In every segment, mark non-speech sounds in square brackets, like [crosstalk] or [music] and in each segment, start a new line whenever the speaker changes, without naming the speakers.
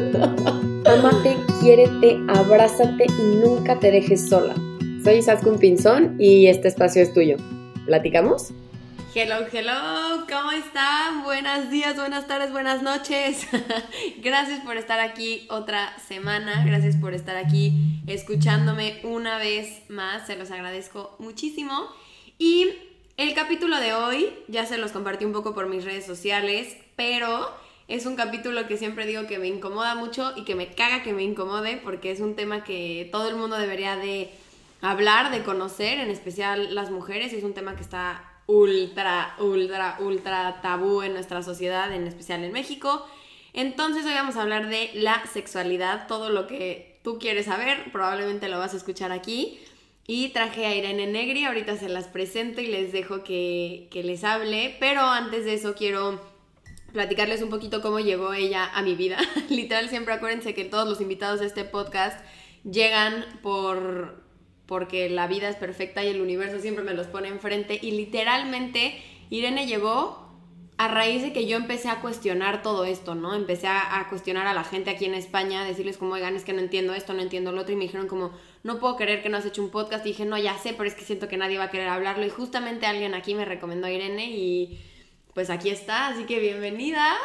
Amate, quiérete, abrázate y nunca te dejes sola. Soy Isaskun Pinzón y este espacio es tuyo. ¿Platicamos?
Hello, hello, ¿cómo están? Buenos días, buenas tardes, buenas noches. [laughs] gracias por estar aquí otra semana, gracias por estar aquí escuchándome una vez más, se los agradezco muchísimo. Y el capítulo de hoy ya se los compartí un poco por mis redes sociales, pero es un capítulo que siempre digo que me incomoda mucho y que me caga que me incomode porque es un tema que todo el mundo debería de hablar, de conocer, en especial las mujeres, y es un tema que está ultra, ultra, ultra tabú en nuestra sociedad, en especial en México. Entonces hoy vamos a hablar de la sexualidad, todo lo que tú quieres saber, probablemente lo vas a escuchar aquí. Y traje a Irene Negri, ahorita se las presento y les dejo que, que les hable, pero antes de eso quiero platicarles un poquito cómo llegó ella a mi vida. [laughs] Literal, siempre acuérdense que todos los invitados de este podcast llegan por porque la vida es perfecta y el universo siempre me los pone enfrente y literalmente Irene llegó a raíz de que yo empecé a cuestionar todo esto, ¿no? Empecé a, cuestionar a la gente aquí en España, decirles como, oigan, es que no entiendo esto, no entiendo lo otro, y me dijeron como, no puedo creer que no has hecho un podcast, y dije, no, ya sé, pero es que siento que nadie va a querer hablarlo, y justamente alguien aquí me recomendó a Irene, y pues aquí está, así que bienvenida.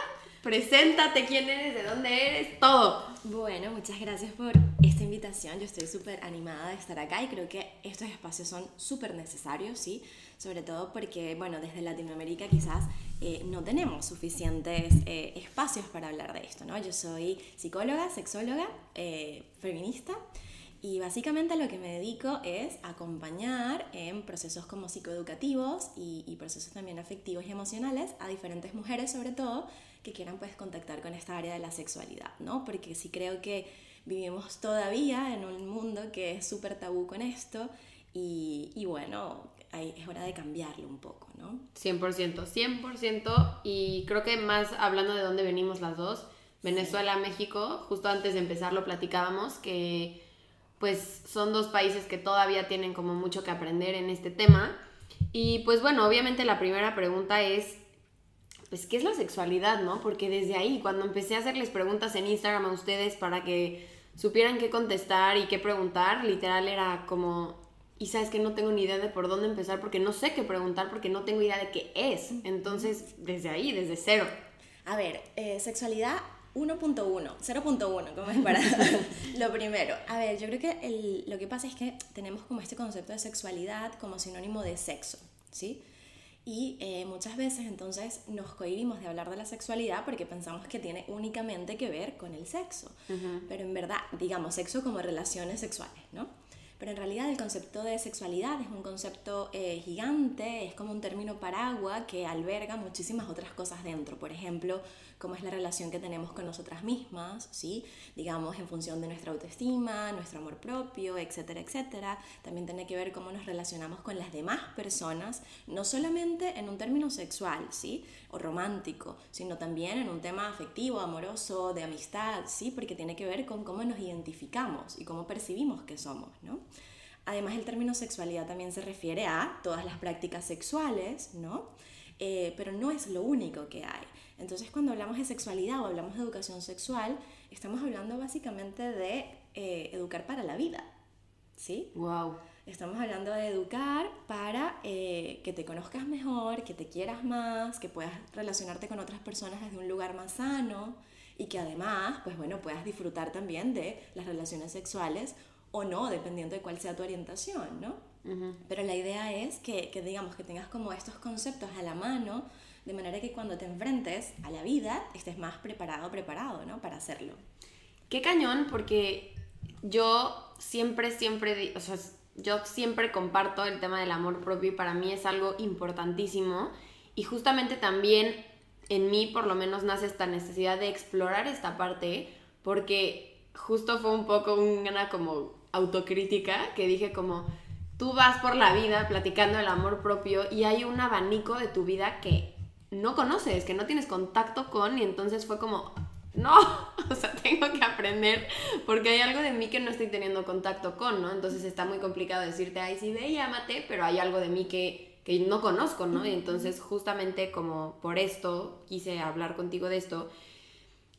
Preséntate quién eres, de dónde eres, todo.
Bueno, muchas gracias por esta invitación. Yo estoy súper animada de estar acá y creo que estos espacios son súper necesarios, ¿sí? Sobre todo porque, bueno, desde Latinoamérica quizás eh, no tenemos suficientes eh, espacios para hablar de esto, ¿no? Yo soy psicóloga, sexóloga, eh, feminista y básicamente lo que me dedico es acompañar en procesos como psicoeducativos y, procesos también afectivos y emocionales a diferentes mujeres sobre todo que quieran pues contactar con esta área de la sexualidad, ¿no? Porque sí creo que vivimos todavía en un mundo que es súper tabú con esto y, y bueno, es hora de cambiarlo un poco, ¿no?
100%, 100% y creo que más hablando de dónde venimos las dos, Venezuela, México, justo antes de empezar lo platicábamos que pues son dos países que todavía tienen como mucho que aprender en este tema. Y pues bueno, obviamente la primera pregunta es, pues, ¿qué es la sexualidad, no? Porque desde ahí, cuando empecé a hacerles preguntas en Instagram a ustedes para que supieran qué contestar y qué preguntar, literal era como, y sabes que no tengo ni idea de por dónde empezar porque no sé qué preguntar porque no tengo idea de qué es. Entonces, desde ahí, desde cero.
A ver, eh, sexualidad 1.1, 0.1, ¿cómo es para [laughs] lo primero? A ver, yo creo que lo que pasa es que tenemos como este concepto de sexualidad como sinónimo de sexo, ¿sí? Y eh, muchas veces entonces nos cohibimos de hablar de la sexualidad porque pensamos que tiene únicamente que ver con el sexo. Pero en verdad, digamos, sexo como relaciones sexuales, ¿no? Pero en realidad el concepto de sexualidad es un concepto eh, gigante, es como un término paraguas que alberga muchísimas otras cosas dentro. Por ejemplo, cómo es la relación que tenemos con nosotras mismas, ¿sí? Digamos, en función de nuestra autoestima, nuestro amor propio, etcétera, etcétera. También tiene que ver cómo nos relacionamos con las demás personas, no solamente en un término sexual, ¿sí? Romántico, sino también en un tema afectivo, amoroso, de amistad, ¿sí? Porque tiene que ver con cómo nos identificamos y cómo percibimos que somos, ¿no? Además, el término sexualidad también se refiere a todas las prácticas sexuales, ¿no? Eh, pero no es lo único que hay. Entonces, cuando hablamos de sexualidad o hablamos de educación sexual, estamos hablando básicamente de eh, educar para la vida, ¿sí?
Wow.
Estamos hablando de educar para eh, que te conozcas mejor, que te quieras más, que puedas relacionarte con otras personas desde un lugar más sano y que además, pues bueno, puedas disfrutar también de las relaciones sexuales o no, dependiendo de cuál sea tu orientación, ¿no? Pero la idea es que, que, digamos, que tengas como estos conceptos a la mano, de manera que cuando te enfrentes a la vida estés más preparado, preparado, ¿no? Para hacerlo.
Qué cañón, porque yo siempre, siempre, o sea, yo siempre comparto el tema del amor propio y para mí es algo importantísimo. Y justamente también en mí por lo menos nace esta necesidad de explorar esta parte, porque justo fue un poco una como autocrítica que dije como, tú vas por la vida platicando el amor propio y hay un abanico de tu vida que no conoces, que no tienes contacto con y entonces fue como, no, [laughs] o sea, tengo que aprender porque hay algo de mí que no estoy teniendo contacto con, ¿no? Entonces está muy complicado decirte, ay, sí, ve y amate, pero hay algo de mí que, que no conozco, ¿no? Y entonces justamente como por esto quise hablar contigo de esto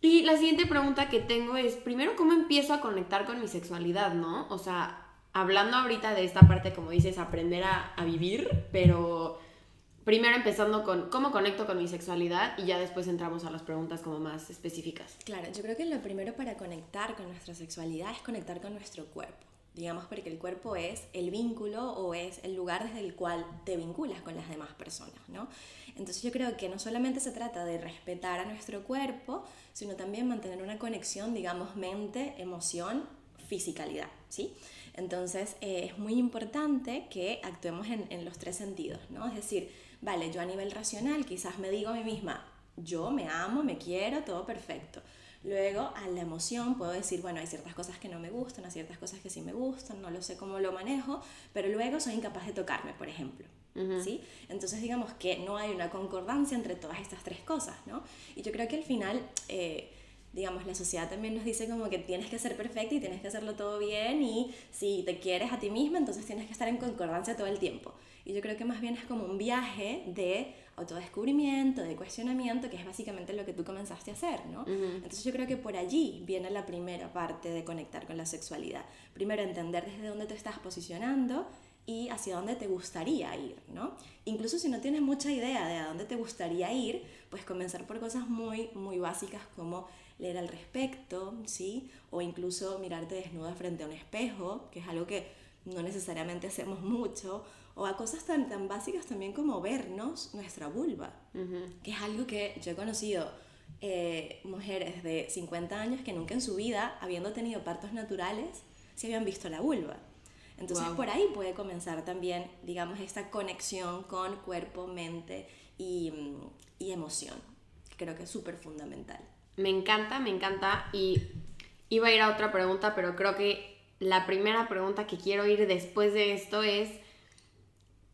Y la siguiente pregunta que tengo es, primero, ¿cómo empiezo a conectar con mi sexualidad, no? O sea, hablando ahorita de esta parte, como dices, aprender a, a vivir, pero primero empezando con cómo conecto con mi sexualidad y ya después entramos a las preguntas como más específicas.
Claro, yo creo que lo primero para conectar con nuestra sexualidad es conectar con nuestro cuerpo digamos, porque el cuerpo es el vínculo o es el lugar desde el cual te vinculas con las demás personas, ¿no? Entonces yo creo que no solamente se trata de respetar a nuestro cuerpo, sino también mantener una conexión, digamos, mente, emoción, fisicalidad, ¿sí? Entonces eh, es muy importante que actuemos en, en los tres sentidos, ¿no? Es decir, vale, yo a nivel racional quizás me digo a mí misma, yo me amo, me quiero, todo perfecto Luego, a la emoción puedo decir, bueno, hay ciertas cosas que no me gustan, hay ciertas cosas que sí me gustan, no lo sé cómo lo manejo, pero luego soy incapaz de tocarme, por ejemplo. ¿Sí? Entonces digamos que no hay una concordancia entre todas estas tres cosas, ¿no? Y yo creo que al final, eh, digamos, la sociedad también nos dice como que tienes que ser perfecta y tienes que hacerlo todo bien y si te quieres a ti misma, entonces tienes que estar en concordancia todo el tiempo. Y yo creo que más bien es como un viaje de autodescubrimiento, de cuestionamiento, que es básicamente lo que tú comenzaste a hacer, ¿no? Entonces yo creo que por allí viene la primera parte de conectar con la sexualidad. Primero entender desde dónde te estás posicionando y hacia dónde te gustaría ir, ¿no? Incluso si no tienes mucha idea de a dónde te gustaría ir, pues comenzar por cosas muy, muy básicas como leer al respecto, ¿sí? O incluso mirarte desnuda frente a un espejo, que es algo que no necesariamente hacemos mucho, o a cosas tan, tan básicas también como vernos nuestra vulva, que es algo que yo he conocido eh, mujeres de 50 años que nunca en su vida, habiendo tenido partos naturales, se habían visto la vulva. Entonces por ahí puede comenzar también, digamos, esta conexión con cuerpo, mente y, y emoción. Creo que es súper fundamental.
Me encanta, me encanta. Y iba a ir a otra pregunta, pero creo que la primera pregunta que quiero ir después de esto es,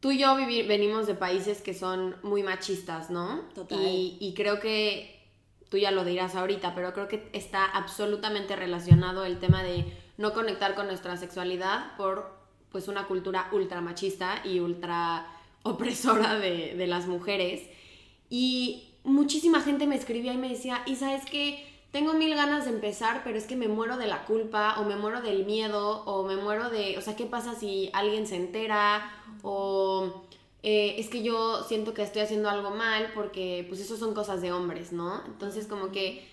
tú y yo venimos de países que son muy machistas, ¿no? Total. Y, creo que, tú ya lo dirás ahorita, pero creo que está absolutamente relacionado el tema de no conectar con nuestra sexualidad por pues una cultura ultra machista y ultra [laughs] opresora de, de las mujeres. Y muchísima gente me escribía y me decía, y sabes que tengo mil ganas de empezar, pero es que me muero de la culpa o me muero del miedo o me muero de, o sea, ¿qué pasa si alguien se entera? O eh, es que yo siento que estoy haciendo algo mal porque pues eso son cosas de hombres, ¿no? Entonces como que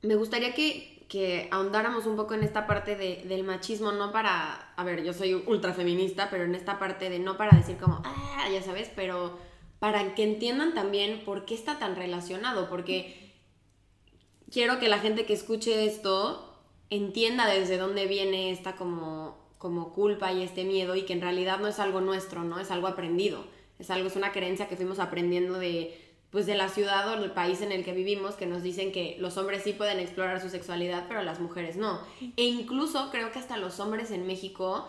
me gustaría que, que ahondáramos un poco en esta parte de, del machismo, no para, a ver, yo soy ultra feminista, pero en esta parte de no para decir como, ah, ya sabes, pero para que entiendan también por qué está tan relacionado, porque quiero que la gente que escuche esto entienda desde dónde viene esta como, como culpa y este miedo y que en realidad no es algo nuestro, ¿no? Es algo aprendido. Es algo, es una creencia que fuimos aprendiendo de pues de la ciudad o del país en el que vivimos que nos dicen que los hombres sí pueden explorar su sexualidad, pero las mujeres no. E incluso creo que hasta los hombres en México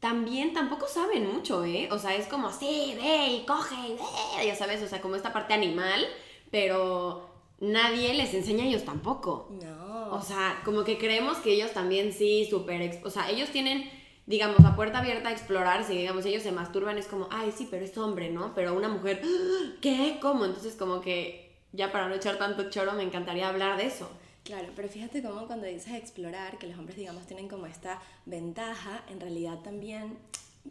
también tampoco saben mucho, ¿eh? O sea, es como, sí, ve y coge, ve, ya sabes, o sea, como esta parte animal, pero nadie les enseña a ellos tampoco. No. O sea, como que creemos que ellos también sí, súper, o sea, ellos tienen, digamos, la puerta abierta a explorar, si digamos ellos se masturban es como, ay, sí, pero es hombre, ¿no? Pero una mujer. [gasps] ¿qué? ¿Cómo? Entonces como que ya para no echar tanto choro me encantaría hablar de eso.
Claro, pero fíjate cómo cuando dices explorar, que los hombres, digamos, tienen como esta ventaja, en realidad también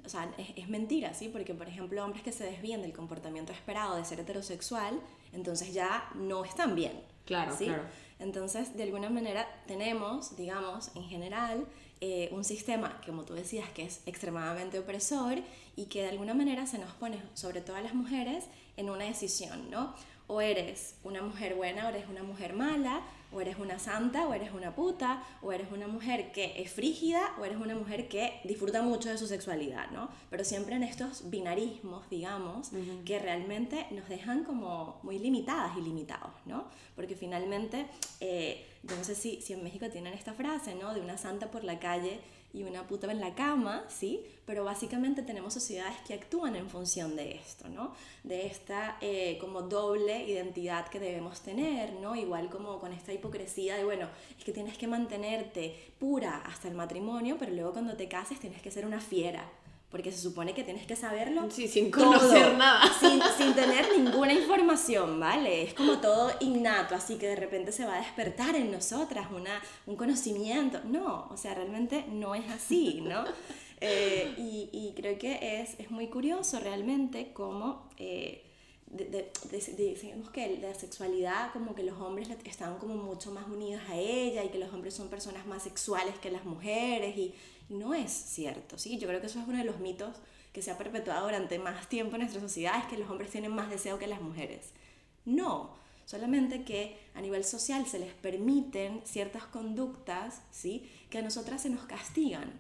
o sea, es, es, mentira, ¿sí? Porque, por ejemplo, hombres que se desvían del comportamiento esperado de ser heterosexual, entonces ya no están bien.
Claro,
¿sí?
claro.
Entonces, de alguna manera, tenemos, digamos, en general, eh, un sistema, como tú decías, que es extremadamente opresor y que de alguna manera se nos pone, sobre todo a las mujeres, en una decisión, ¿no? O eres una mujer buena o eres una mujer mala, o eres una santa o eres una puta, o eres una mujer que es frígida o eres una mujer que disfruta mucho de su sexualidad, ¿no? Pero siempre en estos binarismos, digamos, que realmente nos dejan como muy limitadas y limitados, ¿no? Porque finalmente, eh, yo no sé si, si en México tienen esta frase, ¿no? De una santa por la calle y una puta en la cama, ¿sí? Pero básicamente tenemos sociedades que actúan en función de esto, ¿no? De esta eh, como doble identidad que debemos tener, ¿no? Igual como con esta hipocresía de, bueno, es que tienes que mantenerte pura hasta el matrimonio, pero luego cuando te cases tienes que ser una fiera, porque se supone que tienes que saberlo.
Sí, sin conocer nada. [laughs]
Sin, sin, tener ninguna información ¿vale? Es como todo innato, así que de repente se va a despertar en nosotras una, un conocimiento. No, o sea, realmente no es así, ¿no? [laughs] Eh, y, y, creo que es, es, muy curioso realmente cómo... Eh, que la sexualidad como que los hombres están como mucho más unidos a ella y que los hombres son personas más sexuales que las mujeres y no es cierto, ¿sí? Yo creo que eso es uno de los mitos que se ha perpetuado durante más tiempo en nuestra sociedad, es que los hombres tienen más deseo que las mujeres. No, solamente que a nivel social se les permiten ciertas conductas, ¿sí? Que a nosotras se nos castigan.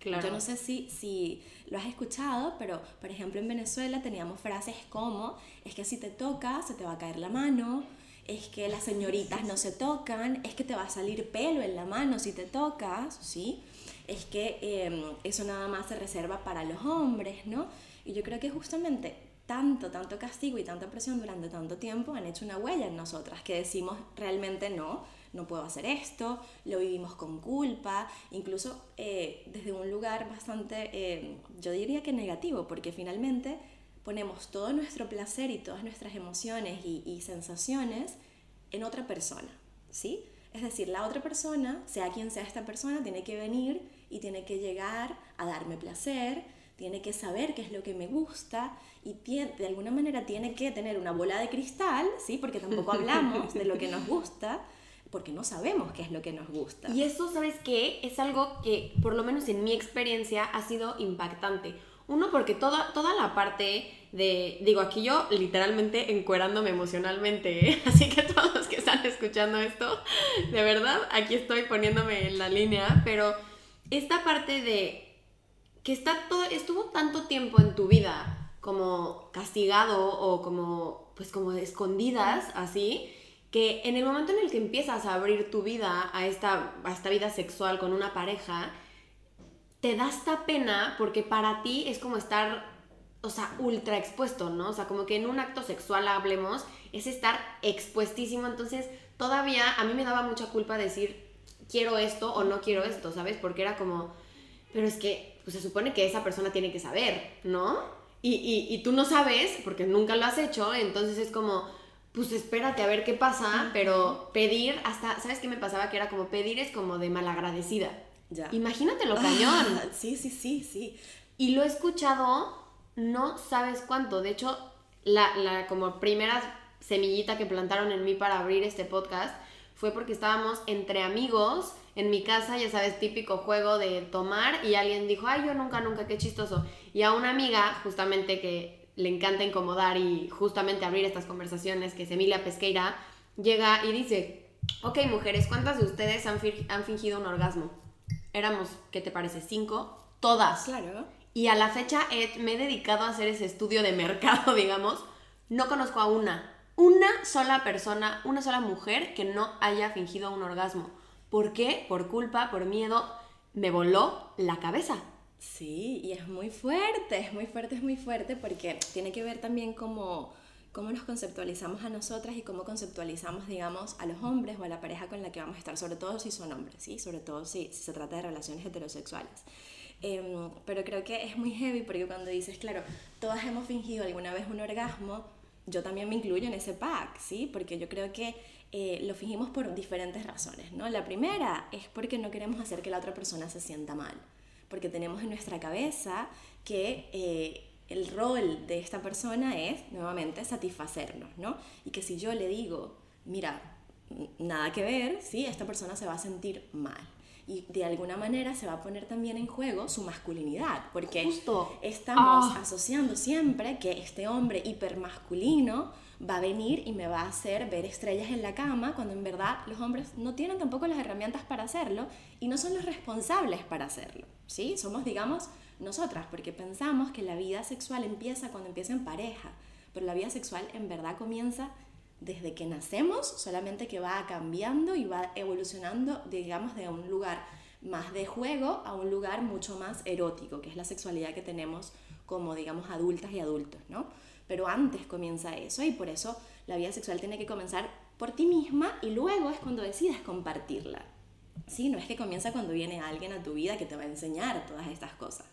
Claro. Yo no sé si, si lo has escuchado, pero por ejemplo en Venezuela teníamos frases como, es que si te toca se te va a caer la mano, es que las señoritas no se tocan, es que te va a salir pelo en la mano si te tocas, ¿sí? Es que em, eso nada más se reserva para los hombres, ¿no? Y yo creo que justamente tanto, tanto castigo y tanta presión durante tanto tiempo han hecho una huella en nosotras, que decimos realmente no, no puedo hacer esto, lo vivimos con culpa, incluso eh, desde un lugar bastante, em, yo diría que negativo, porque finalmente ponemos todo nuestro placer y todas nuestras emociones y, y sensaciones en otra persona, ¿sí? Es decir, la otra persona, sea quien sea esta persona, tiene que venir y tiene que llegar a darme placer, tiene que saber qué es lo que me gusta y de alguna manera tiene que tener una bola de cristal, ¿sí? Porque tampoco hablamos de lo que nos gusta, porque no sabemos qué es lo que nos gusta.
Y eso, ¿sabes qué? Es algo que, por lo menos en mi experiencia, ha sido impactante. Uno, porque toda, toda la parte de, digo, aquí yo literalmente encuerándome emocionalmente, ¿eh? [laughs] así que todos los que están escuchando esto, de verdad, aquí estoy poniéndome en la línea, pero esta parte de que está todo, estuvo tanto tiempo en tu vida como castigado o como, pues como escondidas, así, que en el momento en el que empiezas a abrir tu vida a esta, a esta vida sexual con una pareja, te da esta pena porque para ti es como estar, o sea, ultra expuesto, ¿no? O sea, como que en un acto sexual hablemos, es estar expuestísimo, entonces todavía a mí me daba mucha culpa decir, quiero esto o no quiero esto, ¿sabes? Porque era como, pero es que pues, se supone que esa persona tiene que saber, ¿no? Y, y, y, tú no sabes porque nunca lo has hecho, entonces es como, pues espérate a ver qué pasa, pero pedir, hasta, ¿sabes qué me pasaba? Que era como pedir es como de malagradecida. Ya. Imagínate lo cañón.
sí, sí, sí, sí.
Y lo he escuchado, no sabes cuánto. De hecho, la, la como primera semillita que plantaron en mí para abrir este podcast fue porque estábamos entre amigos en mi casa, ya sabes, típico juego de tomar y alguien dijo, ay, yo nunca, nunca, qué chistoso. Y a una amiga, justamente que le encanta incomodar y justamente abrir estas conversaciones, que es Emilia Pesqueira, llega y dice, ok, mujeres, ¿cuántas de ustedes han, han fingido un orgasmo? Éramos, ¿qué te parece? ¿Cinco? Todas.
Claro.
Y a la fecha me he dedicado a hacer ese estudio de mercado, [laughs] digamos. No conozco a una una sola persona, una sola mujer que no haya fingido un orgasmo. ¿Por qué? Por culpa, por miedo, me voló la cabeza.
Sí, y es muy fuerte, es muy fuerte, es muy fuerte porque tiene que ver también cómo, cómo nos conceptualizamos a nosotras y cómo conceptualizamos, digamos, a los hombres o a la pareja con la que vamos a estar, sobre todo si son hombres, ¿sí? Sobre todo si, se trata de relaciones heterosexuales. Em, pero creo que es muy heavy porque cuando dices, claro, todas hemos fingido alguna vez un orgasmo, yo también me incluyo en ese pack, ¿sí? Porque yo creo que eh, lo fingimos por diferentes razones, ¿no? La primera es porque no queremos hacer que la otra persona se sienta mal, porque tenemos en nuestra cabeza que eh, el rol de esta persona es, nuevamente, satisfacernos, ¿no? Y que si yo le digo, mira, nada que ver, ¿sí? Esta persona se va a sentir mal y de alguna manera se va a poner también en juego su masculinidad, porque estamos ah. asociando siempre que este hombre hipermasculino va a venir y me va a hacer ver estrellas en la cama, cuando en verdad los hombres no tienen tampoco las herramientas para hacerlo y no son los responsables para hacerlo, ¿sí? Somos, digamos, nosotras, porque pensamos que la vida sexual empieza cuando empieza en pareja, pero la vida sexual en verdad comienza desde que nacemos, solamente que va cambiando y va evolucionando, digamos, de un lugar más de juego a un lugar mucho más erótico, que es la sexualidad que tenemos como, digamos, adultas y adultos, ¿no? Pero antes comienza eso y por eso la vida sexual tiene que comenzar por ti misma y luego es cuando decides compartirla. Sí, no es que comienza cuando viene alguien a tu vida que te va a enseñar todas estas cosas.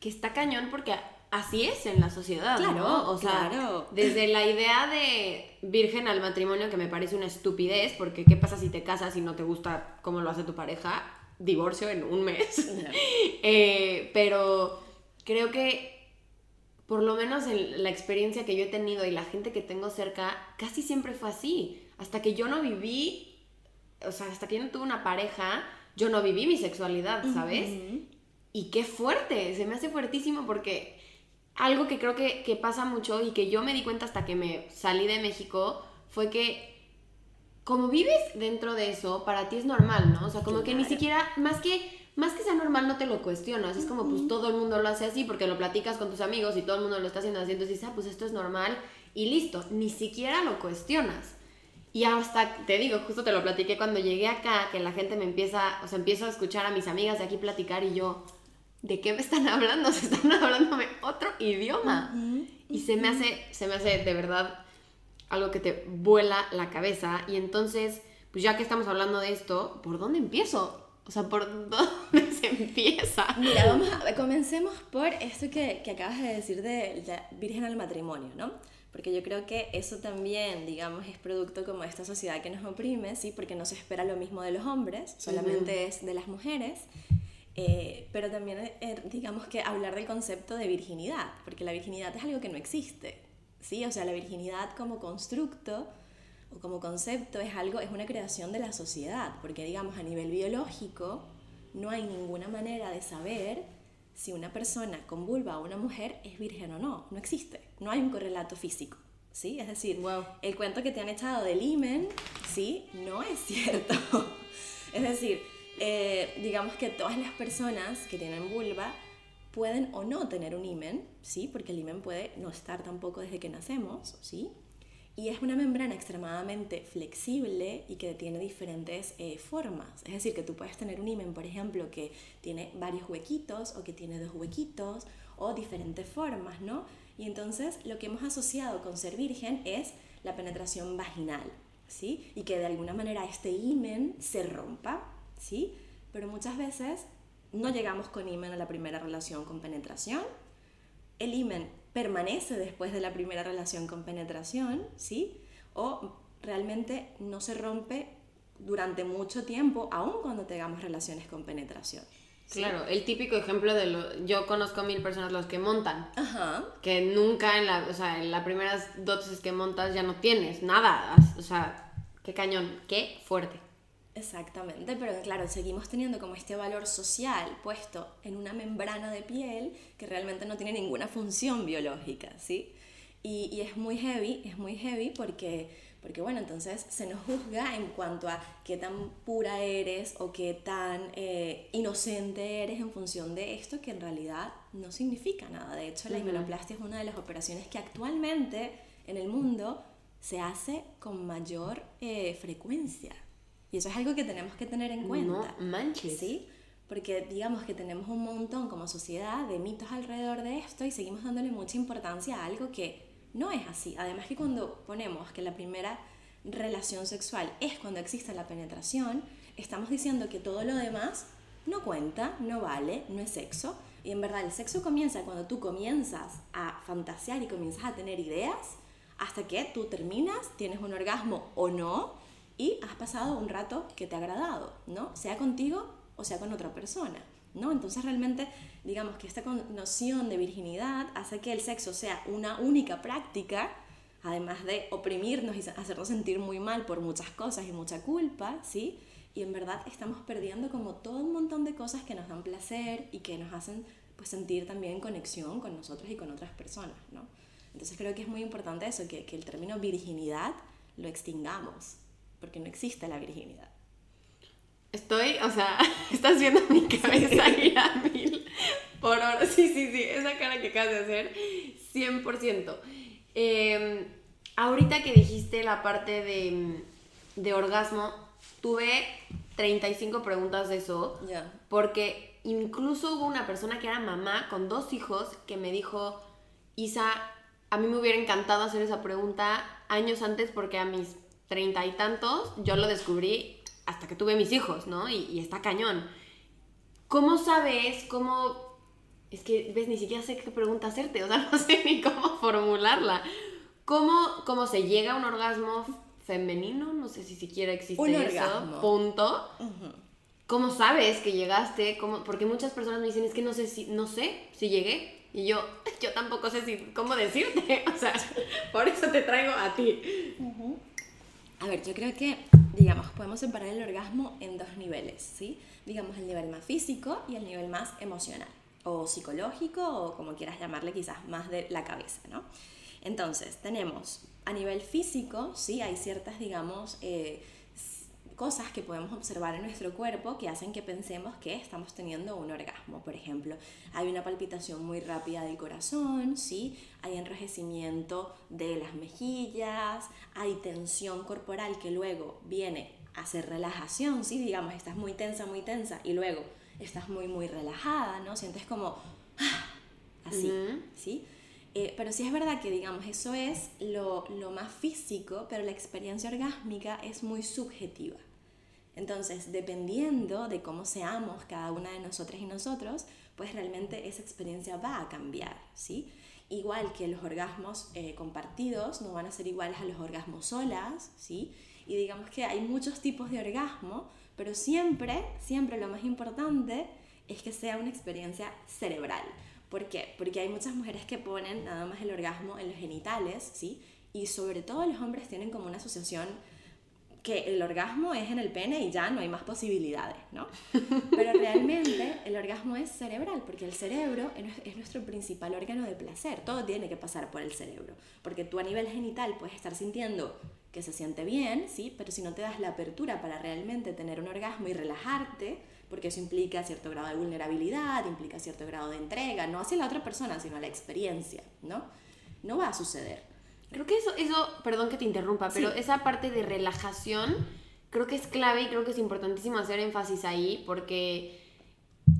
Que está cañón porque así es en la sociedad,
Claro,
¿no? O sea,
claro.
desde la idea de virgen al matrimonio, que me parece una estupidez, porque ¿qué pasa si te casas y no te gusta cómo lo hace tu pareja? Divorcio en un mes. [laughs] Eh, pero creo que, por lo menos en la experiencia que yo he tenido y la gente que tengo cerca, casi siempre fue así. Hasta que yo no viví, o sea, hasta que yo no tuve una pareja, yo no viví mi sexualidad, ¿sabes? Y qué fuerte, se me hace fuertísimo porque algo que creo que, que pasa mucho y que yo me di cuenta hasta que me salí de México fue que como vives dentro de eso, para ti es normal, ¿no? O sea, como que ni siquiera, más que, más que sea normal, no te lo cuestionas. Es como, pues todo el mundo lo hace así porque lo platicas con tus amigos y todo el mundo lo está haciendo así. Entonces dices, ah, pues esto es normal y listo. Ni siquiera lo cuestionas. Y hasta, te digo, justo te lo platiqué cuando llegué acá, que la gente me empieza, o sea, empiezo a escuchar a mis amigas de aquí platicar y yo, ¿de qué me están hablando? [laughs] Se están hablándome otro idioma. Y se me hace, se me hace de verdad algo que te vuela la cabeza. Y entonces, pues ya que estamos hablando de esto, ¿por dónde empiezo? O sea, ¿por dónde [laughs] se empieza?
Mira, vamos a, comencemos por esto que, que acabas de decir de la virgen al matrimonio, ¿no? Porque yo creo que eso también, digamos, es producto como de esta sociedad que nos oprime, ¿sí? Porque no se espera lo mismo de los hombres, solamente es de las mujeres. Eh, pero también, eh, digamos que hablar del concepto de virginidad, porque la virginidad es algo que no existe, ¿sí? O sea, la virginidad como constructo o como concepto es algo, es una creación de la sociedad, porque digamos a nivel biológico no hay ninguna manera de saber si una persona con vulva o una mujer es virgen o no, no existe, no hay un correlato físico, ¿sí? Es decir,
Wow.
el cuento que te han echado del himen, ¿sí? No es [laughs] cierto. es decir, eh, digamos que todas las personas que tienen vulva pueden o no tener un himen, ¿sí? Porque el himen puede no estar tampoco desde que nacemos, ¿sí? Y es una membrana extremadamente flexible y que tiene diferentes eh, formas. Es decir, que tú puedes tener un himen, por ejemplo, que tiene varios huequitos o que tiene dos huequitos o diferentes formas, ¿no? Y entonces lo que hemos asociado con ser virgen es la penetración vaginal, ¿sí? Y que de alguna manera este himen se rompa, ¿sí? Pero muchas veces no llegamos con himen a la primera relación con penetración. El himen permanece después de la primera relación con penetración, ¿sí? O realmente no se rompe durante mucho tiempo, aun cuando tengamos relaciones con penetración. ¿sí?
Claro, el típico ejemplo de lo... Yo conozco mil personas los que montan.
Ajá.
que nunca en la, o sea, en las primeras dosis que montas ya no tienes nada, o sea, qué cañón, qué fuerte.
Exactamente, pero claro, seguimos teniendo como este valor social puesto en una membrana de piel que realmente no tiene ninguna función biológica, ¿sí? Y, y es muy heavy, es muy heavy porque, porque, bueno, entonces se nos juzga en cuanto a qué tan pura eres o qué tan eh, inocente eres en función de esto que en realidad no significa nada. De hecho, la himenoplastia es una de las operaciones que actualmente en el mundo se hace con mayor eh, frecuencia. Y eso es algo que tenemos que tener en cuenta.
No manches.
¿Sí? Porque digamos que tenemos un montón como sociedad de mitos alrededor de esto y seguimos dándole mucha importancia a algo que no es así. Además que cuando ponemos que la primera relación sexual es cuando existe la penetración, estamos diciendo que todo lo demás no cuenta, no vale, no es sexo. Y en verdad el sexo comienza cuando tú comienzas a fantasear y comienzas a tener ideas hasta que tú terminas, tienes un orgasmo o no y has pasado un rato que te ha agradado, ¿no? Sea contigo o sea con otra persona, ¿no? Entonces realmente digamos que esta noción de virginidad hace que el sexo sea una única práctica, además de oprimirnos y hacernos sentir muy mal por muchas cosas y mucha culpa, ¿sí? Y en verdad estamos perdiendo como todo un montón de cosas que nos dan placer y que nos hacen pues sentir también conexión con nosotros y con otras personas, ¿no? Entonces creo que es muy importante eso, que, que el término virginidad lo extingamos, porque no existe la virginidad.
Estoy, o sea, [laughs] estás viendo mi cabeza ir a mil por hora. Sí, sí, sí, esa cara que acabas de hacer, 100%. Eh, ahorita que dijiste la parte de, de orgasmo, tuve 35 preguntas de eso.
Ya.
Porque incluso hubo una persona que era mamá con dos hijos que me dijo, Isa, a mí me hubiera encantado hacer esa pregunta años antes porque a mis treinta y tantos yo lo descubrí hasta que tuve mis hijos, ¿no? Y, y está cañón. ¿Cómo sabes, cómo es que, ves, ni siquiera sé qué pregunta hacerte, o sea, [laughs] no sé ni cómo formularla. ¿Cómo, cómo se llega a un orgasmo femenino? No sé si siquiera existe
Un
eso.
orgasmo.
Punto.
Ujú.
¿Cómo sabes que llegaste? ¿Cómo? Porque muchas personas me dicen, es que no sé si, no sé si llegué. Y yo, [laughs] yo tampoco sé si, cómo decirte. [laughs] O sea, por eso te traigo a ti.
A ver, yo creo que, digamos, podemos separar el orgasmo en dos niveles, ¿sí? Digamos, el nivel más físico y el nivel más emocional, o psicológico, o como quieras llamarle, quizás más de la cabeza, ¿no? Entonces, tenemos a nivel físico, sí, hay ciertas, digamos, eh, cosas que podemos observar en nuestro cuerpo que hacen que pensemos que estamos teniendo un orgasmo. Por ejemplo, hay una palpitación muy rápida del corazón, ¿sí? hay enrojecimiento de las mejillas, hay tensión corporal que luego viene a hacer relajación, ¿sí? digamos, estás muy tensa, muy tensa y luego estás muy, muy relajada, ¿no? Sientes como ¡ah! así. ¿sí? Eh, pero sí es verdad que, digamos, eso es lo, lo más físico, pero la experiencia orgásmica es muy subjetiva. Entonces, dependiendo de cómo seamos cada una de nosotras y nosotros, pues realmente esa experiencia va a cambiar, ¿sí? Igual que los orgasmos eh, compartidos no van a ser iguales a los orgasmos solas, ¿sí? Y digamos que hay muchos tipos de orgasmo, pero siempre, siempre lo más importante es que sea una experiencia cerebral. ¿Por qué? Porque hay muchas mujeres que ponen nada más el orgasmo en los genitales, ¿sí? Y sobre todo los hombres tienen como una asociación que el orgasmo es en el pene y ya no hay más posibilidades, ¿no? [laughs] Pero realmente el orgasmo es cerebral, porque el cerebro es nues- es nuestro principal órgano de placer. Todo tiene que pasar por el cerebro, porque tú a nivel genital puedes estar sintiendo que se siente bien, ¿sí? Pero si no te das la apertura para realmente tener un orgasmo y relajarte, porque eso implica cierto grado de vulnerabilidad, implica cierto grado de entrega, no hacia la otra persona, sino a la experiencia, ¿no? No va a suceder.
Creo que eso, eso, perdón que te interrumpa, pero
Sí.
esa parte de relajación creo que es clave y creo que es importantísimo hacer énfasis ahí porque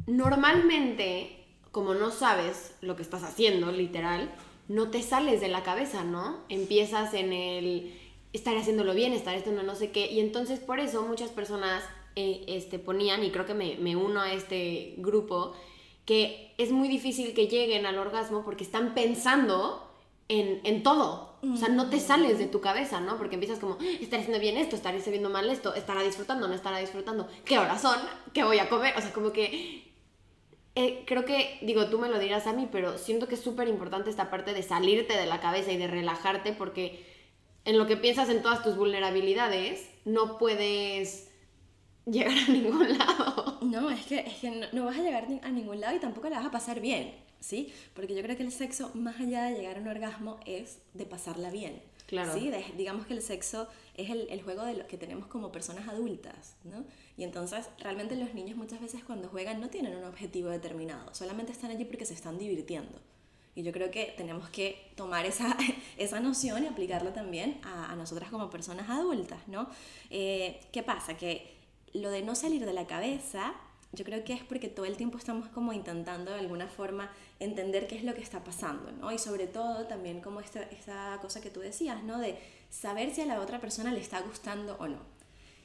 normalmente, como no sabes lo que estás haciendo, literal, no te sales de la cabeza, ¿no? Empiezas en el estar haciéndolo bien, estar esto no, no sé qué, y entonces por eso muchas personas eh, este, ponían, y creo que me, me uno a este grupo, que es muy difícil que lleguen al orgasmo porque están pensando en, en todo. O sea, no te sales de tu cabeza, ¿no? Porque empiezas como, "Ah, estaré haciendo bien esto, estaré haciendo mal esto, estará disfrutando, no estará disfrutando, ¿qué horas son? ¿Qué voy a comer? O sea, como que eh, creo que, digo, tú me lo dirás a mí, pero siento que es súper importante esta parte de salirte de la cabeza y de relajarte porque en lo que piensas en todas tus vulnerabilidades, no puedes llegar a ningún [laughs] lado.
No, es que, es que no, no vas a llegar a ningún lado y tampoco la vas a pasar bien, ¿sí? Porque yo creo que el sexo, más allá de llegar a un orgasmo, es de pasarla bien.
Claro.
¿sí? De- digamos que el sexo es el, el juego de lo que tenemos como personas adultas, ¿no? Y entonces, realmente los niños muchas veces cuando juegan no tienen un objetivo determinado, solamente están allí porque se están divirtiendo. Y yo creo que tenemos que tomar esa, [laughs] esa noción y aplicarla también a, a nosotras como personas adultas, ¿no? Eh, ¿Qué pasa? Que lo de no salir de la cabeza, yo creo que es porque todo el tiempo estamos como intentando de alguna forma entender qué es lo que está pasando, ¿no? Y sobre todo también como esta, esta cosa que tú decías, ¿no? De saber si a la otra persona le está gustando o no.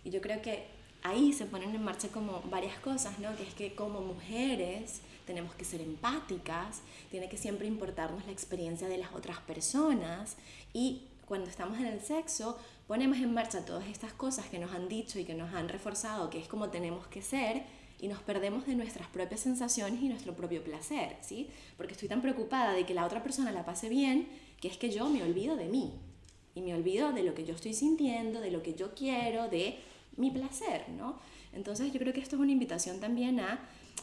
Y yo creo que ahí se ponen en marcha como varias cosas, ¿no? Que es que como mujeres tenemos que ser empáticas, tiene que siempre importarnos la experiencia de las otras personas y cuando estamos en el sexo ponemos en marcha todas estas cosas que nos han dicho y que nos han reforzado que es como tenemos que ser y nos perdemos de nuestras propias sensaciones y nuestro propio placer, ¿sí? Porque estoy tan preocupada de que la otra persona la pase bien que es que yo me olvido de mí y me olvido de lo que yo estoy sintiendo, de lo que yo quiero, de mi placer, ¿no? Entonces yo creo que esto es una invitación también a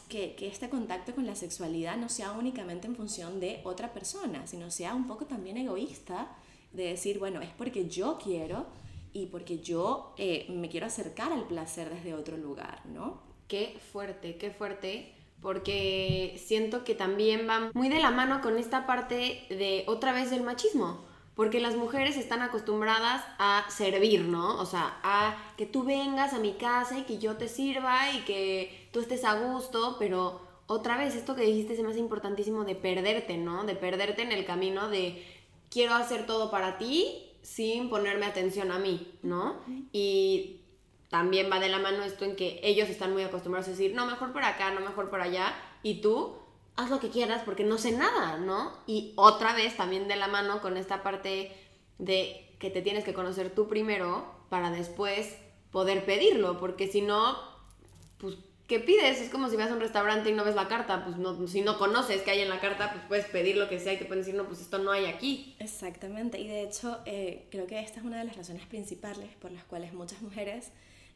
que, que este contacto con la sexualidad no sea únicamente en función de otra persona, sino sea un poco también egoísta de decir, bueno, es porque yo quiero y porque yo eh, me quiero acercar al placer desde otro lugar, ¿no?
Qué fuerte, qué fuerte, porque siento que también va muy de la mano con esta parte de otra vez del machismo, porque las mujeres están acostumbradas a servir, ¿no? O sea, a que tú vengas a mi casa y que yo te sirva y que tú estés a gusto, pero otra vez esto que dijiste me hace importantísimo de perderte, ¿no? De perderte en el camino de quiero hacer todo para ti sin ponerme atención a mí, ¿no? Y también va de la mano esto en que ellos están muy acostumbrados a decir, no, mejor por acá, no, mejor por allá, y tú haz lo que quieras porque no sé nada, ¿no? Y otra vez también de la mano con esta parte de que te tienes que conocer tú primero para después poder pedirlo, porque si no, pues, ¿qué pides? Es como si vas a un restaurante y no ves la carta, pues no, si no conoces qué hay en la carta, pues puedes pedir lo que sea y te pueden decir, no, pues esto no hay aquí.
Exactamente, y de hecho eh, creo que esta es una de las razones principales por las cuales muchas mujeres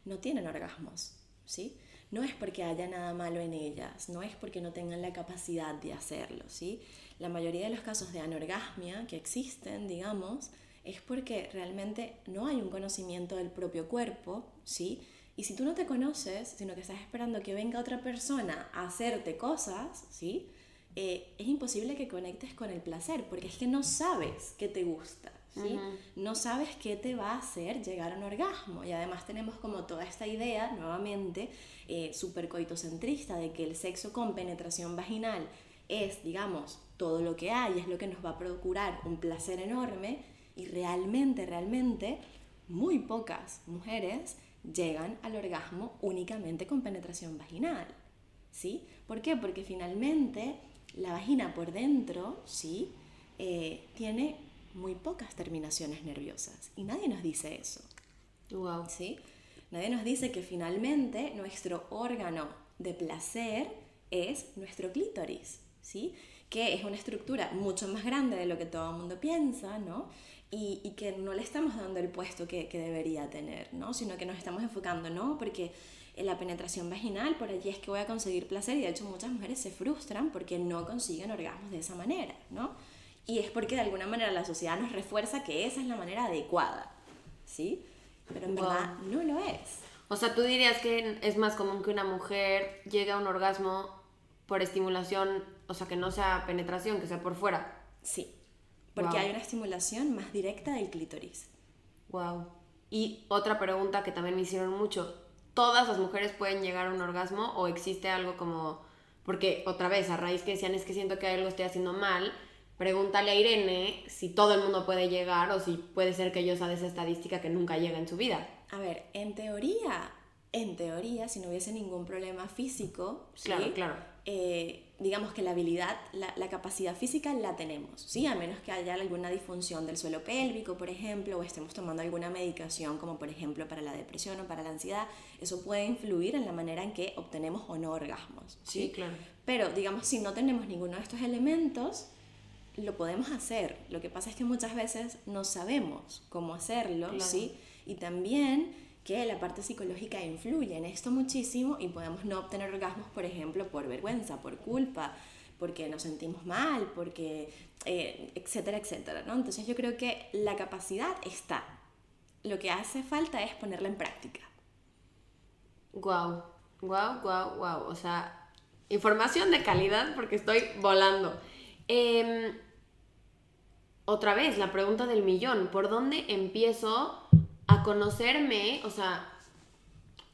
no tienen orgasmos, ¿sí? No es porque haya nada malo en ellas, no es porque no tengan la capacidad de hacerlo, ¿sí? La mayoría de los casos de anorgasmia que existen, digamos, es porque realmente no hay un conocimiento del propio cuerpo, ¿sí? Y si tú no te conoces, sino que estás esperando que venga otra persona a hacerte cosas, ¿sí? Eh, es imposible que conectes con el placer, porque es que no sabes qué te gusta, ¿sí? No sabes qué te va a hacer llegar a un orgasmo. Y además tenemos como toda esta idea, nuevamente, eh, súper coitocentrista, de que el sexo con penetración vaginal es, digamos, todo lo que hay, es lo que nos va a procurar un placer enorme y realmente, realmente, muy pocas mujeres llegan al orgasmo únicamente con penetración vaginal. ¿Sí? ¿Por qué? Porque finalmente la vagina por dentro, ¿sí? Eh, tiene muy pocas terminaciones nerviosas. Y nadie nos dice eso.
Wow.
¿Sí? Nadie nos dice que finalmente nuestro órgano de placer es nuestro clítoris, ¿sí? Que es una estructura mucho más grande de lo que todo el mundo piensa, ¿no? Y, que no le estamos dando el puesto que, que, debería tener, ¿no? Sino que nos estamos enfocando, ¿no? Porque en la penetración vaginal, por allí es que voy a conseguir placer y de hecho muchas mujeres se frustran porque no consiguen orgasmos de esa manera, ¿no? Y es porque de alguna manera la sociedad nos refuerza que esa es la manera adecuada, ¿sí? Pero en verdad no lo es.
O sea, tú dirías que es más común que una mujer llegue a un orgasmo por estimulación, o sea, que no sea penetración, que sea por fuera.
Sí porque hay una estimulación más directa del clítoris.
Wow. Y otra pregunta que también me hicieron mucho, ¿todas las mujeres pueden llegar a un orgasmo o existe algo como porque otra vez a raíz que decían es que siento que algo estoy haciendo mal, pregúntale a Irene si todo el mundo puede llegar o si puede ser que yo sea de esa estadística que nunca llega en su vida.
A ver, en teoría, en teoría, si no hubiese ningún problema físico,
claro, claro.
Eh, digamos que la habilidad, la, la, capacidad física la tenemos, ¿sí? A menos que haya alguna disfunción del suelo pélvico, por ejemplo, o estemos tomando alguna medicación, como por ejemplo para la depresión o para la ansiedad, eso puede influir en la manera en que obtenemos o no orgasmos,
¿sí? claro.
Pero, digamos, si no tenemos ninguno de estos elementos, lo podemos hacer. Lo que pasa es que muchas veces no sabemos cómo hacerlo, ¿sí? Y también que la parte psicológica influye en esto muchísimo y podemos no obtener orgasmos, por ejemplo, por vergüenza, por culpa, porque nos sentimos mal, porque, eh, etcétera, etcétera, ¿no? Entonces yo creo que la capacidad está. Lo que hace falta es ponerla en práctica.
Wow, wow, wow, wow. O sea, información de calidad porque estoy volando. Em, otra vez, la pregunta del millón. ¿Por dónde empiezo a conocerme, o sea,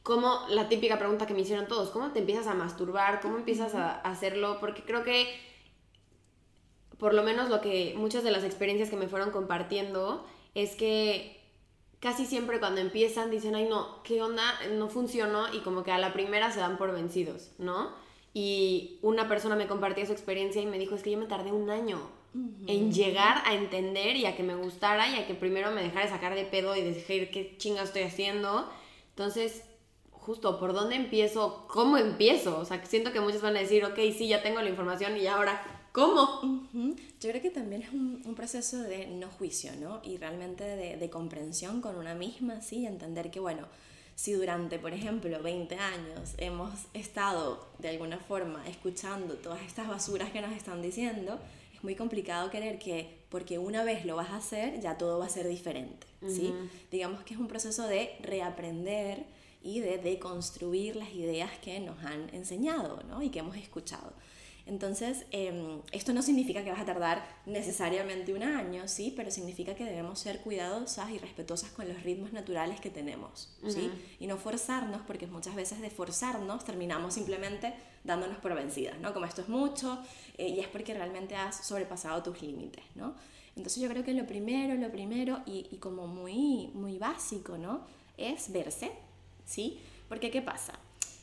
como la típica pregunta que me hicieron todos, ¿cómo te empiezas a masturbar? ¿Cómo empiezas a hacerlo? Porque creo que, por lo menos lo que muchas de las experiencias que me fueron compartiendo, es que casi siempre cuando empiezan dicen, ay no, ¿qué onda? No funcionó y como que a la primera se dan por vencidos, ¿no? Y una persona me compartió su experiencia y me dijo, es que yo me tardé un año en llegar a entender y a que me gustara y a que primero me dejara sacar de pedo y decir qué chinga estoy haciendo. Entonces, justo, ¿por dónde empiezo? ¿Cómo empiezo? O sea, siento que muchos van a decir, ok, sí, ya tengo la información y ahora, ¿cómo?
Yo creo que también es un, un, proceso de no juicio, ¿no? Y realmente de, de comprensión con una misma, sí, entender que, bueno, si durante, por ejemplo, 20 años hemos estado de alguna forma escuchando todas estas basuras que nos están diciendo, muy complicado querer que porque una vez lo vas a hacer, ya todo va a ser diferente, ¿sí? Digamos que es un proceso de reaprender y de deconstruir las ideas que nos han enseñado, ¿no? Y que hemos escuchado. Entonces, em, esto no significa que vas a tardar necesariamente un año, ¿sí? Pero significa que debemos ser cuidadosas y respetuosas con los ritmos naturales que tenemos, ¿sí? Y no forzarnos, porque muchas veces de forzarnos terminamos simplemente dándonos por vencidas, ¿no? Como esto es mucho eh, y es porque realmente has sobrepasado tus límites, ¿no? Entonces yo creo que lo primero, lo primero y, y como muy, muy básico, ¿no? Es verse, ¿sí? Porque ¿qué pasa?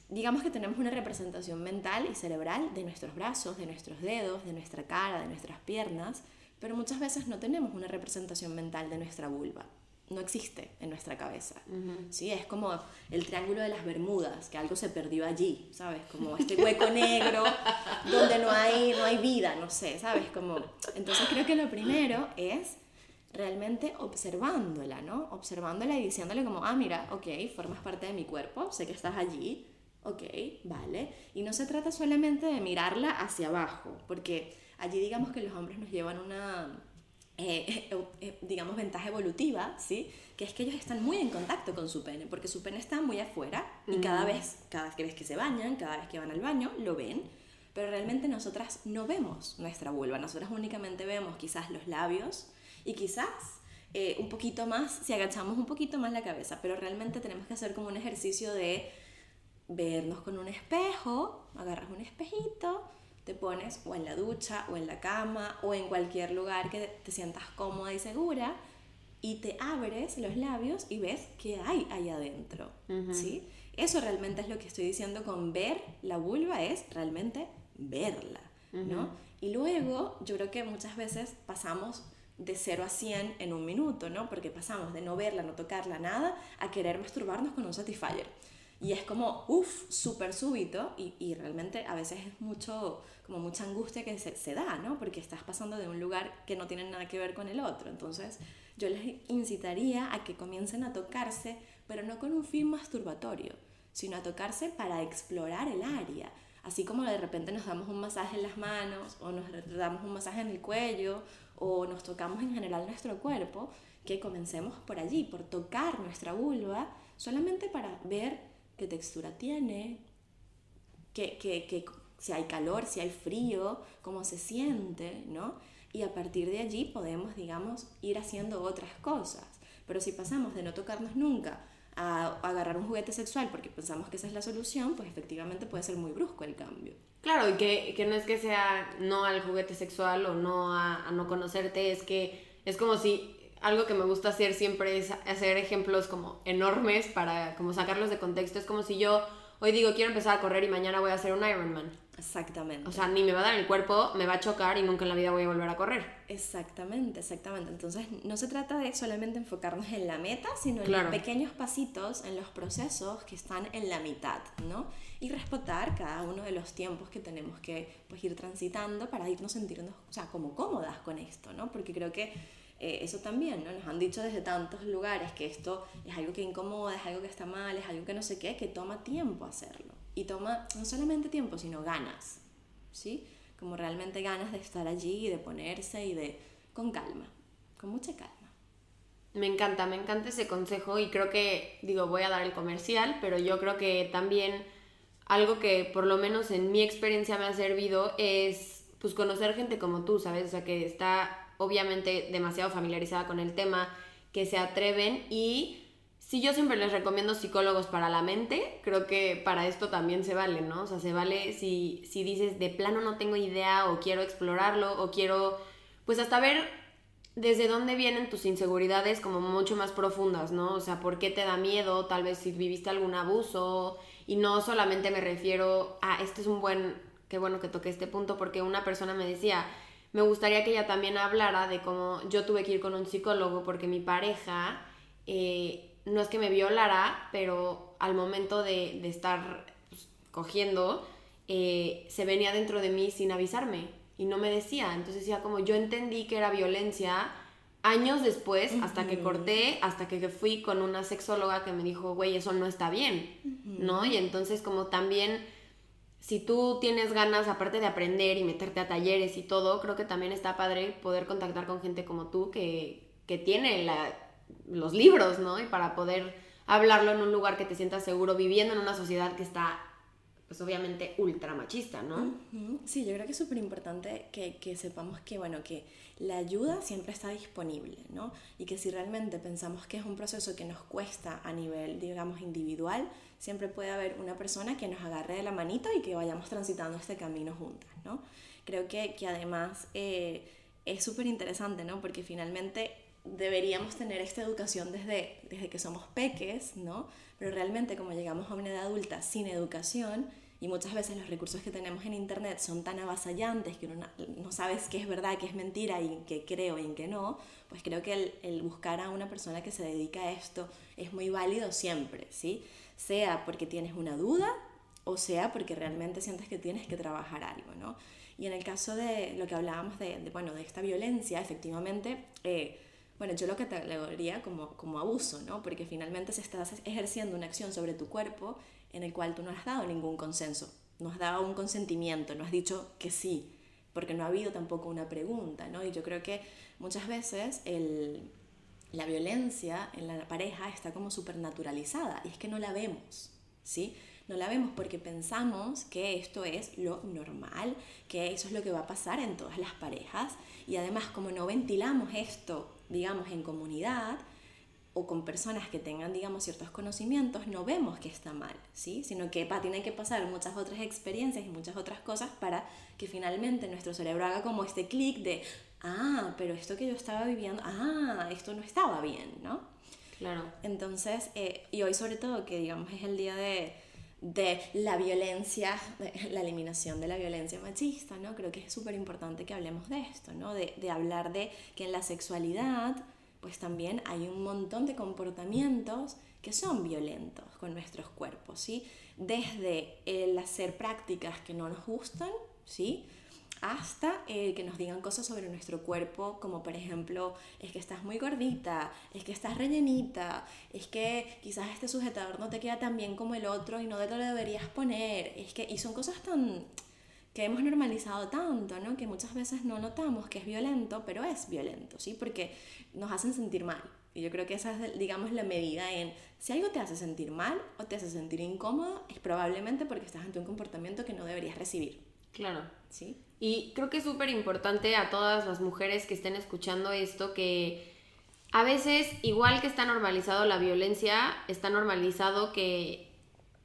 Digamos que tenemos una representación mental y cerebral de nuestros brazos, de nuestros dedos, de nuestra cara, de nuestras piernas, pero muchas veces no tenemos una representación mental de nuestra vulva. No existe en nuestra cabeza. ¿sí? Es como el triángulo de las Bermudas, que algo se perdió allí, ¿sabes? Como este hueco negro donde no hay, no hay vida, no sé, ¿sabes? Como... Entonces creo que lo primero es realmente observándola, ¿no? Observándola y diciéndole como, ah, mira, ok, formas parte de mi cuerpo, sé que estás allí, ok, vale. Y no se trata solamente de mirarla hacia abajo, porque allí digamos que los hombres nos llevan una, eh, eh, digamos, ventaja evolutiva, ¿sí? Que es que ellos están muy en contacto con su pene, porque su pene está muy afuera y cada vez, cada vez que se bañan, cada vez que van al baño, lo ven. Pero realmente nosotras no vemos nuestra vulva, nosotras únicamente vemos quizás los labios y quizás eh, un poquito más, si agachamos un poquito más la cabeza, pero realmente tenemos que hacer como un ejercicio de vernos con un espejo, agarras un espejito, te pones o en la ducha o en la cama o en cualquier lugar que te sientas cómoda y segura y te abres los labios y ves qué hay ahí adentro, ¿sí? Eso realmente es lo que estoy diciendo con ver la vulva, es realmente verla, ¿no? Y luego yo creo que muchas veces pasamos de 0 a 100 en un minuto, ¿no? Porque pasamos de no verla, no tocarla, nada, a querer masturbarnos con un satisfier. Y es como, uff, súper súbito y, y, realmente a veces es mucho, como mucha angustia que se, se, da, ¿no? Porque estás pasando de un lugar que no tiene nada que ver con el otro. Entonces yo les incitaría a que comiencen a tocarse, pero no con un fin masturbatorio, sino a tocarse para explorar el área. Así como de repente nos damos un masaje en las manos o nos damos un masaje en el cuello o nos tocamos en general nuestro cuerpo, que comencemos por allí, por tocar nuestra vulva, solamente para ver qué textura tiene, que, que, que, si hay calor, si hay frío, cómo se siente, ¿no? Y a partir de allí podemos, digamos, ir haciendo otras cosas. Pero si pasamos de no tocarnos nunca a agarrar un juguete sexual porque pensamos que esa es la solución, pues efectivamente puede ser muy brusco el cambio.
Claro, y que, que no es que sea no al juguete sexual o no a no conocerte, es que es como si algo que me gusta hacer siempre es hacer ejemplos como enormes para como sacarlos de contexto. Es como si yo hoy digo quiero empezar a correr y mañana voy a hacer un Ironman.
Exactamente.
O sea, ni me va a dar el cuerpo, me va a chocar y nunca en la vida voy a volver a correr.
Exactamente, exactamente. Entonces, no se trata de solamente enfocarnos en la meta, sino en los pequeños pasitos, en los procesos que están en la mitad, ¿no? Y respetar cada uno de los tiempos que tenemos que pues, ir transitando para irnos sintiendo, o sea, como cómodas con esto, ¿no? Porque creo que eh, eso también, ¿no? Nos han dicho desde tantos lugares que esto es algo que incomoda, es algo que está mal, es algo que no sé qué, que toma tiempo hacerlo. Y toma no solamente tiempo, sino ganas, ¿sí? Como realmente ganas de estar allí y de ponerse y de... con calma, con mucha calma.
Me encanta, me encanta ese consejo y creo que, digo, voy a dar el comercial, pero yo creo que también algo que por lo menos en mi experiencia me ha servido es pues conocer gente como tú, ¿sabes? O sea, que está obviamente demasiado familiarizada con el tema, que se atreven y si yo siempre les recomiendo psicólogos para la mente, creo que para esto también se vale, ¿no? O sea, se vale si, si dices de plano no tengo idea o quiero explorarlo o quiero, pues hasta ver desde dónde vienen tus inseguridades como mucho más profundas, ¿no? O sea, ¿por qué te da miedo? Tal vez si viviste algún abuso y no solamente me refiero a, este es un buen, qué bueno que toqué este punto porque una persona me decía, me gustaría que ella también hablara de cómo yo tuve que ir con un psicólogo porque mi pareja eh, no es que me violara, pero al momento de, estar pues, cogiendo, eh, se venía dentro de mí sin avisarme y no me decía. Entonces decía como yo entendí que era violencia años después, hasta que corté, hasta que fui con una sexóloga que me dijo, güey, eso no está bien, ¿no? Y entonces como también si tú tienes ganas, aparte de aprender y meterte a talleres y todo, creo que también está padre poder contactar con gente como tú que, que tiene la, los libros, ¿no? Y para poder hablarlo en un lugar que te sientas seguro, viviendo en una sociedad que está, pues obviamente, ultra machista, ¿no?
Sí, yo creo que es súper importante que, que sepamos que, bueno, que la ayuda siempre está disponible, ¿no? Y que si realmente pensamos que es un proceso que nos cuesta a nivel, digamos, individual, siempre puede haber una persona que nos agarre de la manito y que vayamos transitando este camino juntas, ¿no? Creo que, que además eh, es súper interesante, ¿no? Porque finalmente deberíamos tener esta educación desde, desde que somos peques, ¿no? Pero realmente como llegamos a una edad adulta sin educación, y muchas veces los recursos que tenemos en Internet son tan avasallantes que uno no sabes qué es verdad, qué es mentira y qué creo y en qué no, pues creo que el, el, buscar a una persona que se dedica a esto es muy válido siempre, ¿sí? Sea porque tienes una duda o sea porque realmente sientes que tienes que trabajar algo, ¿no? Y en el caso de lo que hablábamos de, de bueno, de esta violencia, efectivamente... Eh, bueno, yo lo catalogaría como, como abuso, ¿no? Porque finalmente se estás ejerciendo una acción sobre tu cuerpo en el cual tú no has dado ningún consenso, no has dado un consentimiento, no has dicho que sí, porque no ha habido tampoco una pregunta, ¿no? Y yo creo que muchas veces el, la violencia en la pareja está como supernaturalizada y es que no la vemos, ¿sí? No la vemos porque pensamos que esto es lo normal, que eso es lo que va a pasar en todas las parejas y además como no ventilamos esto, digamos, en comunidad, o con personas que tengan, digamos, ciertos conocimientos, no vemos que está mal, ¿sí? Sino que pa, tienen que pasar muchas otras experiencias y muchas otras cosas para que finalmente nuestro cerebro haga como este clic de, ah, pero esto que yo estaba viviendo, ah, esto no estaba bien, ¿no?
Claro.
Entonces, eh, y hoy sobre todo, que digamos es el día de, de la violencia, de [laughs] la eliminación de la violencia machista, ¿no? Creo que es súper importante que hablemos de esto, ¿no? De, de hablar de que en la sexualidad pues también hay un montón de comportamientos que son violentos con nuestros cuerpos, ¿sí? Desde el hacer prácticas que no nos gustan, ¿sí? Hasta que nos digan cosas sobre nuestro cuerpo, como por ejemplo, es que estás muy gordita, es que estás rellenita, es que quizás este sujetador no te queda tan bien como el otro y no te lo deberías poner, es que, y son cosas tan que hemos normalizado tanto, ¿no? Que muchas veces no notamos que es violento, pero es violento, ¿sí? Porque nos hacen sentir mal. Y yo creo que esa es, digamos, la medida en si algo te hace sentir mal o te hace sentir incómodo, es probablemente porque estás ante un comportamiento que no deberías recibir.
Claro.
¿Sí?
Y creo que es súper importante a todas las mujeres que estén escuchando esto que a veces, igual que está normalizado la violencia, está normalizado que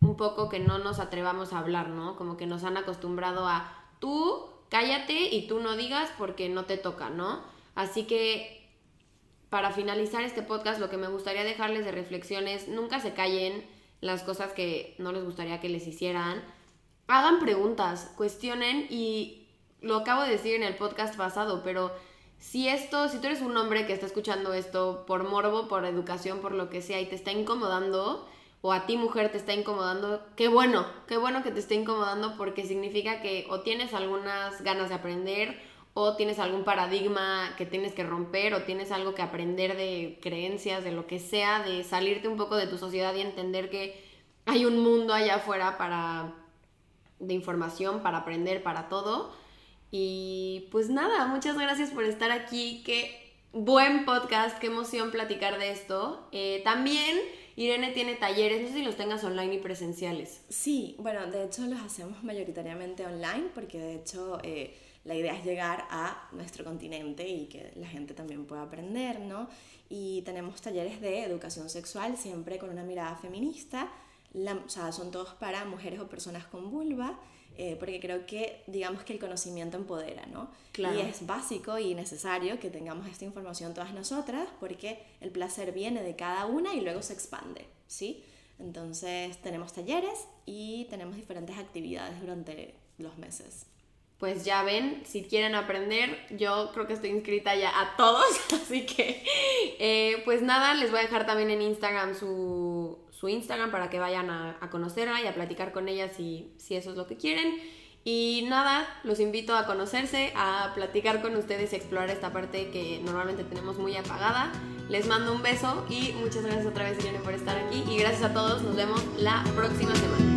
un poco que no nos atrevamos a hablar, ¿no? Como que nos han acostumbrado a tú cállate y tú no digas porque no te toca, ¿no? Así que para finalizar este podcast lo que me gustaría dejarles de reflexiones, nunca se callen las cosas que no les gustaría que les hicieran. Hagan preguntas, cuestionen y lo acabo de decir en el podcast pasado, pero si esto, si tú eres un hombre que está escuchando esto por morbo, por educación, por lo que sea y te está incomodando, o a ti mujer te está incomodando, qué bueno, qué bueno que te esté incomodando porque significa que o tienes algunas ganas de aprender o tienes algún paradigma que tienes que romper o tienes algo que aprender de creencias, de lo que sea, de salirte un poco de tu sociedad y entender que hay un mundo allá afuera para de información, para aprender, para todo. Y pues nada, muchas gracias por estar aquí, qué buen podcast, qué emoción platicar de esto. Eh, también Irene tiene talleres, no sé si los tengas online y presenciales.
Sí, bueno, de hecho los hacemos mayoritariamente online porque de hecho eh, la idea es llegar a nuestro continente y que la gente también pueda aprender, ¿no? Y tenemos talleres de educación sexual siempre con una mirada feminista, o sea, son todos para mujeres o personas con vulva eh, porque creo que, digamos que el conocimiento empodera, ¿no? Y es básico y necesario que tengamos esta información todas nosotras, porque el placer viene de cada una y luego se expande, ¿sí? Entonces tenemos talleres y tenemos diferentes actividades durante los meses.
Pues ya ven, si quieren aprender, yo creo que estoy inscrita ya a todos, [laughs] así que eh, pues nada, les voy a dejar también en Instagram su, Instagram para que vayan a, conocerla y a platicar con ella si, si eso es lo que quieren. Y nada, los invito a conocerse, a platicar con ustedes y explorar esta parte que normalmente tenemos muy apagada. Les mando un beso y muchas gracias otra vez, Irene, por estar aquí. Y gracias a todos, nos vemos la próxima semana.